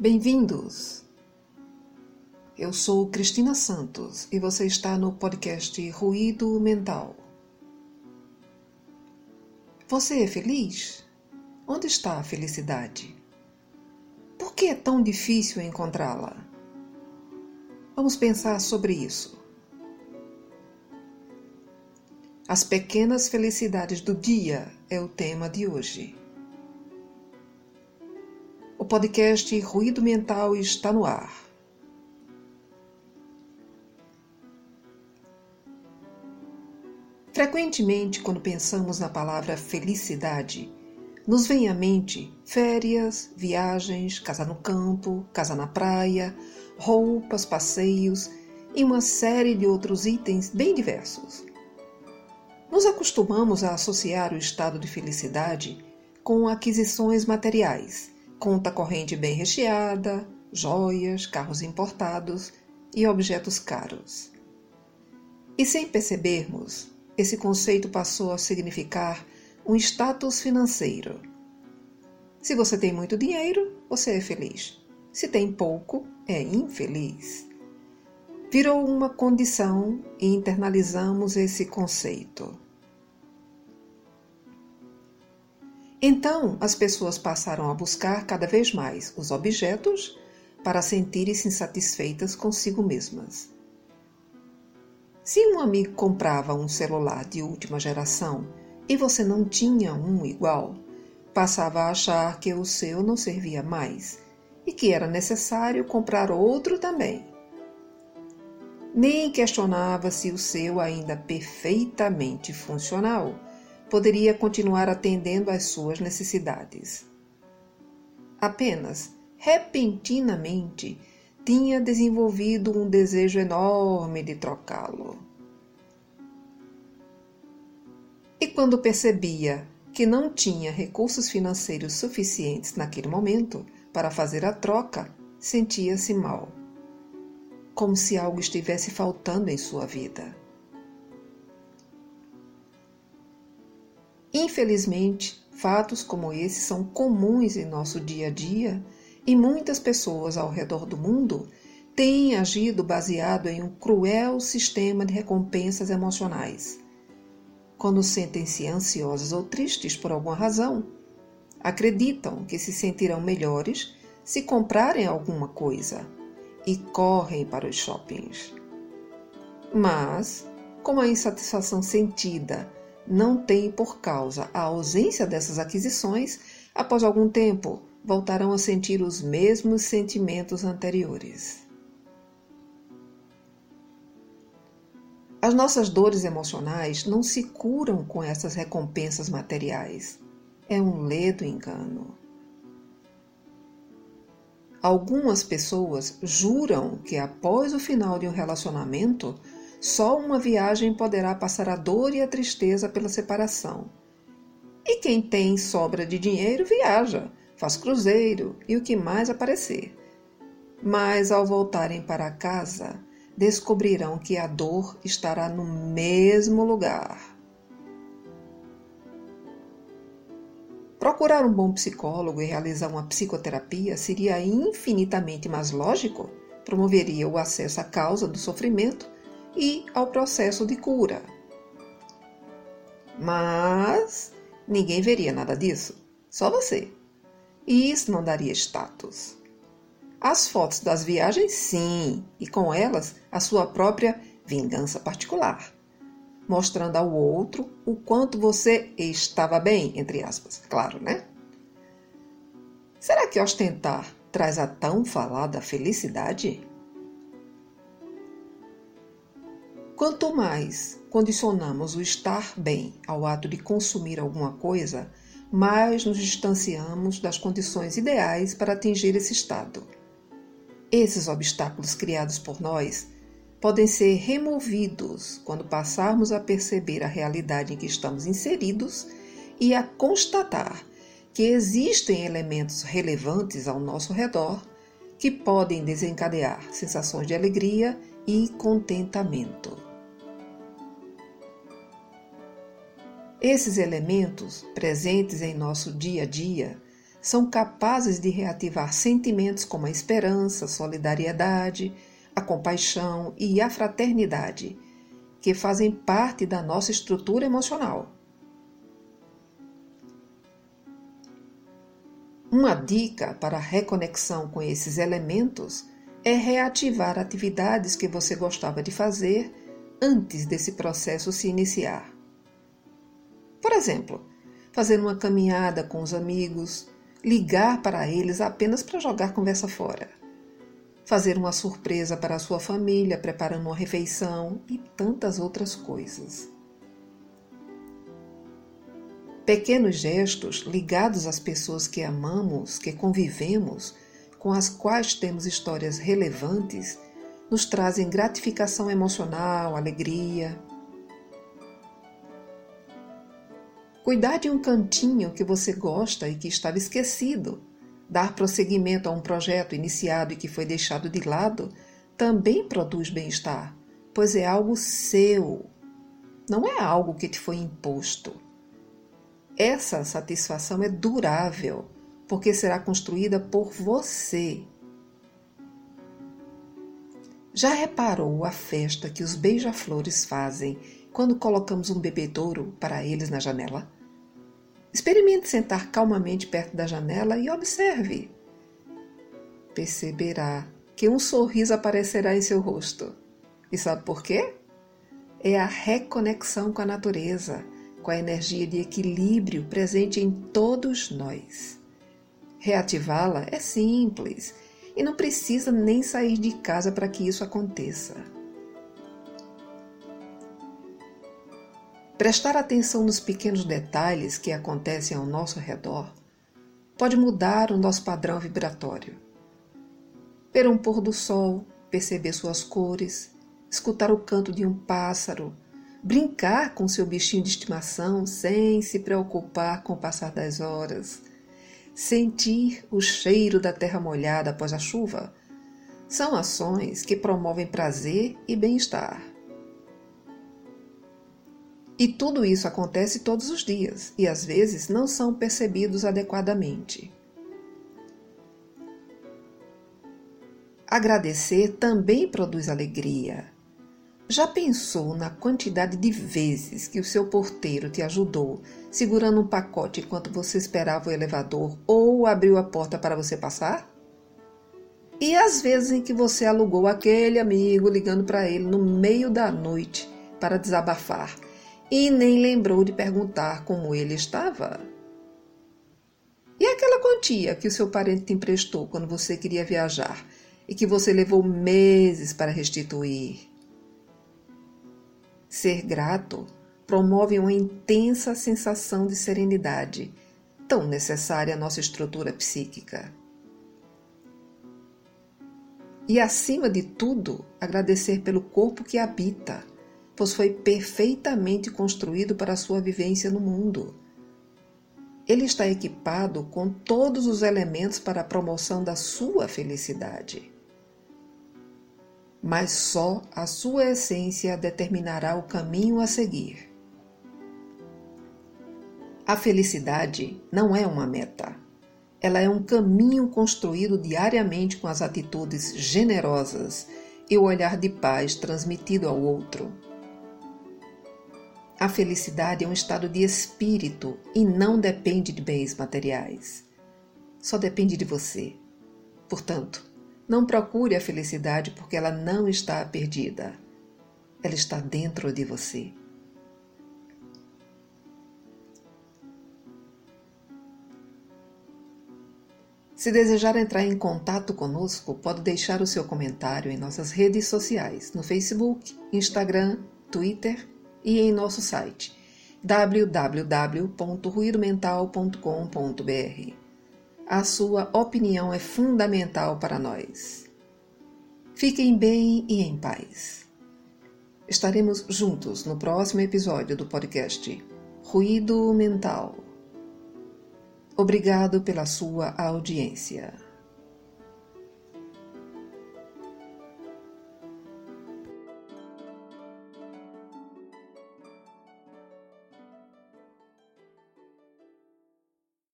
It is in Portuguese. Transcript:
Bem-vindos! Eu sou Cristina Santos e você está no podcast Ruído Mental. Você é feliz? Onde está a felicidade? Por que é tão difícil encontrá-la? Vamos pensar sobre isso. As pequenas felicidades do dia é o tema de hoje podcast Ruído Mental está no ar. Frequentemente, quando pensamos na palavra felicidade, nos vem à mente férias, viagens, casa no campo, casa na praia, roupas, passeios e uma série de outros itens bem diversos. Nos acostumamos a associar o estado de felicidade com aquisições materiais conta corrente bem recheada, joias, carros importados e objetos caros. E sem percebermos, esse conceito passou a significar um status financeiro. Se você tem muito dinheiro, você é feliz. Se tem pouco, é infeliz. Virou uma condição e internalizamos esse conceito. Então, as pessoas passaram a buscar cada vez mais os objetos para sentirem-se insatisfeitas consigo mesmas. Se um amigo comprava um celular de última geração e você não tinha um igual, passava a achar que o seu não servia mais e que era necessário comprar outro também. Nem questionava se o seu ainda perfeitamente funcional poderia continuar atendendo às suas necessidades. Apenas, repentinamente, tinha desenvolvido um desejo enorme de trocá-lo. E quando percebia que não tinha recursos financeiros suficientes naquele momento para fazer a troca, sentia-se mal, como se algo estivesse faltando em sua vida. Infelizmente, fatos como esse são comuns em nosso dia a dia e muitas pessoas ao redor do mundo têm agido baseado em um cruel sistema de recompensas emocionais. Quando sentem-se ansiosas ou tristes por alguma razão, acreditam que se sentirão melhores se comprarem alguma coisa e correm para os shoppings. Mas, como a insatisfação sentida não tem por causa a ausência dessas aquisições, após algum tempo voltarão a sentir os mesmos sentimentos anteriores. As nossas dores emocionais não se curam com essas recompensas materiais. É um ledo engano. Algumas pessoas juram que após o final de um relacionamento só uma viagem poderá passar a dor e a tristeza pela separação. E quem tem sobra de dinheiro viaja, faz cruzeiro e o que mais aparecer. Mas ao voltarem para casa, descobrirão que a dor estará no mesmo lugar. Procurar um bom psicólogo e realizar uma psicoterapia seria infinitamente mais lógico, promoveria o acesso à causa do sofrimento e ao processo de cura. Mas ninguém veria nada disso, só você. E isso não daria status. As fotos das viagens, sim, e com elas a sua própria vingança particular, mostrando ao outro o quanto você estava bem, entre aspas, claro, né? Será que ostentar traz a tão falada felicidade? Quanto mais condicionamos o estar bem ao ato de consumir alguma coisa, mais nos distanciamos das condições ideais para atingir esse estado. Esses obstáculos criados por nós podem ser removidos quando passarmos a perceber a realidade em que estamos inseridos e a constatar que existem elementos relevantes ao nosso redor que podem desencadear sensações de alegria e contentamento. Esses elementos, presentes em nosso dia a dia, são capazes de reativar sentimentos como a esperança, a solidariedade, a compaixão e a fraternidade, que fazem parte da nossa estrutura emocional. Uma dica para a reconexão com esses elementos é reativar atividades que você gostava de fazer antes desse processo se iniciar. Por exemplo, fazer uma caminhada com os amigos, ligar para eles apenas para jogar conversa fora, fazer uma surpresa para a sua família preparando uma refeição e tantas outras coisas. Pequenos gestos ligados às pessoas que amamos, que convivemos, com as quais temos histórias relevantes, nos trazem gratificação emocional, alegria. Cuidar de um cantinho que você gosta e que estava esquecido, dar prosseguimento a um projeto iniciado e que foi deixado de lado, também produz bem-estar, pois é algo seu, não é algo que te foi imposto. Essa satisfação é durável, porque será construída por você. Já reparou a festa que os beija-flores fazem quando colocamos um bebedouro para eles na janela? Experimente sentar calmamente perto da janela e observe. Perceberá que um sorriso aparecerá em seu rosto. E sabe por quê? É a reconexão com a natureza com a energia de equilíbrio presente em todos nós. Reativá-la é simples e não precisa nem sair de casa para que isso aconteça. Prestar atenção nos pequenos detalhes que acontecem ao nosso redor pode mudar o nosso padrão vibratório. Ver um pôr do sol, perceber suas cores, escutar o canto de um pássaro, brincar com seu bichinho de estimação sem se preocupar com o passar das horas, sentir o cheiro da terra molhada após a chuva, são ações que promovem prazer e bem-estar. E tudo isso acontece todos os dias e às vezes não são percebidos adequadamente. Agradecer também produz alegria já pensou na quantidade de vezes que o seu porteiro te ajudou segurando um pacote enquanto você esperava o elevador ou abriu a porta para você passar? E as vezes em que você alugou aquele amigo ligando para ele no meio da noite para desabafar e nem lembrou de perguntar como ele estava? E aquela quantia que o seu parente te emprestou quando você queria viajar e que você levou meses para restituir? Ser grato promove uma intensa sensação de serenidade, tão necessária à nossa estrutura psíquica. E, acima de tudo, agradecer pelo corpo que habita, pois foi perfeitamente construído para sua vivência no mundo. Ele está equipado com todos os elementos para a promoção da sua felicidade mas só a sua essência determinará o caminho a seguir. A felicidade não é uma meta. Ela é um caminho construído diariamente com as atitudes generosas e o olhar de paz transmitido ao outro. A felicidade é um estado de espírito e não depende de bens materiais. Só depende de você. Portanto, não procure a felicidade porque ela não está perdida. Ela está dentro de você. Se desejar entrar em contato conosco, pode deixar o seu comentário em nossas redes sociais, no Facebook, Instagram, Twitter e em nosso site www.ruidomental.com.br. A sua opinião é fundamental para nós. Fiquem bem e em paz. Estaremos juntos no próximo episódio do podcast Ruído Mental. Obrigado pela sua audiência.